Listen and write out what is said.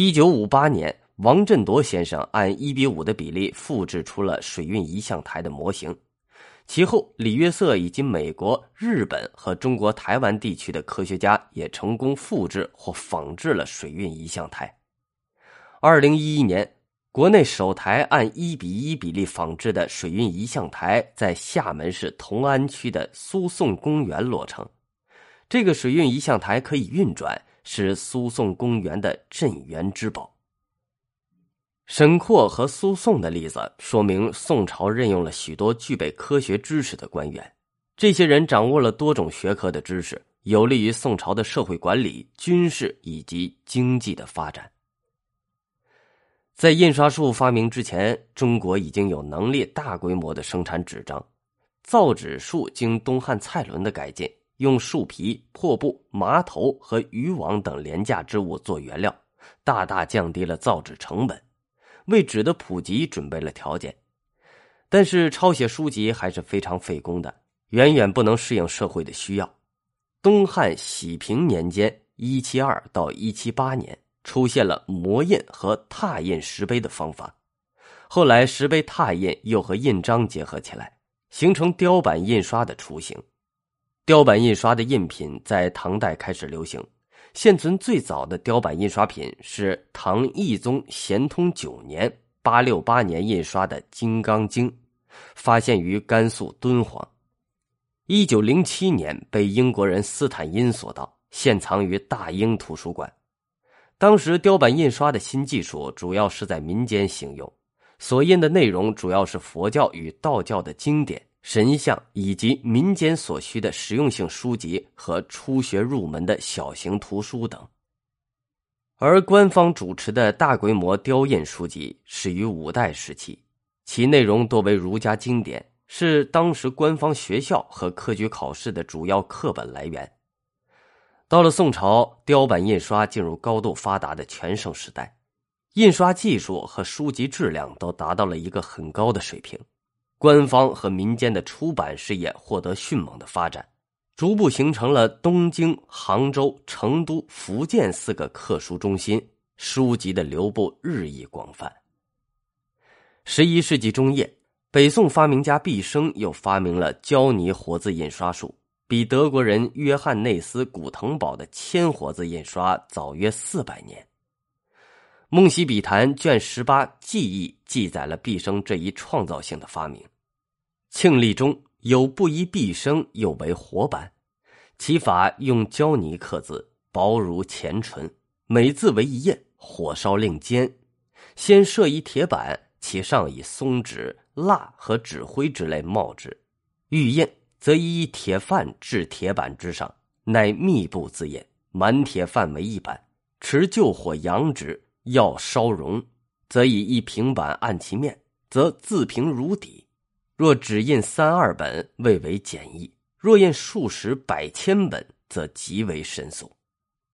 一九五八年，王振铎先生按一比五的比例复制出了水运仪象台的模型。其后，李约瑟以及美国、日本和中国台湾地区的科学家也成功复制或仿制了水运仪象台。二零一一年，国内首台按一比一比例仿制的水运仪象台在厦门市同安区的苏颂公园落成。这个水运仪象台可以运转，是苏颂公园的镇园之宝。沈括和苏颂的例子说明，宋朝任用了许多具备科学知识的官员，这些人掌握了多种学科的知识，有利于宋朝的社会管理、军事以及经济的发展。在印刷术发明之前，中国已经有能力大规模的生产纸张，造纸术经东汉蔡伦的改进，用树皮、破布、麻头和渔网等廉价之物做原料，大大降低了造纸成本。为纸的普及准备了条件，但是抄写书籍还是非常费工的，远远不能适应社会的需要。东汉喜平年间（一七二到一七八年）出现了磨印和拓印石碑的方法，后来石碑拓印又和印章结合起来，形成雕版印刷的雏形。雕版印刷的印品在唐代开始流行。现存最早的雕版印刷品是唐懿宗咸通九年（八六八年）印刷的《金刚经》，发现于甘肃敦煌。一九零七年被英国人斯坦因所盗，现藏于大英图书馆。当时雕版印刷的新技术主要是在民间行用，所印的内容主要是佛教与道教的经典。神像以及民间所需的实用性书籍和初学入门的小型图书等，而官方主持的大规模雕印书籍始于五代时期，其内容多为儒家经典，是当时官方学校和科举考试的主要课本来源。到了宋朝，雕版印刷进入高度发达的全盛时代，印刷技术和书籍质量都达到了一个很高的水平。官方和民间的出版事业获得迅猛的发展，逐步形成了东京、杭州、成都、福建四个刻书中心，书籍的流布日益广泛。十一世纪中叶，北宋发明家毕升又发明了胶泥活字印刷术，比德国人约翰内斯·古腾堡的铅活字印刷早约四百年。《梦溪笔谈》卷十八记忆记载了毕生这一创造性的发明。庆历中有不依毕生，又为活版，其法用胶泥刻字，薄如前唇，每字为一印，火烧令尖。先设一铁板，其上以松脂、蜡和纸灰之类冒之。欲印，则以铁范置铁板之上，乃密布字印，满铁范为一板，持旧火扬之。要烧融，则以一平板按其面，则自平如底。若只印三二本，未为简易；若印数十百千本，则极为神速。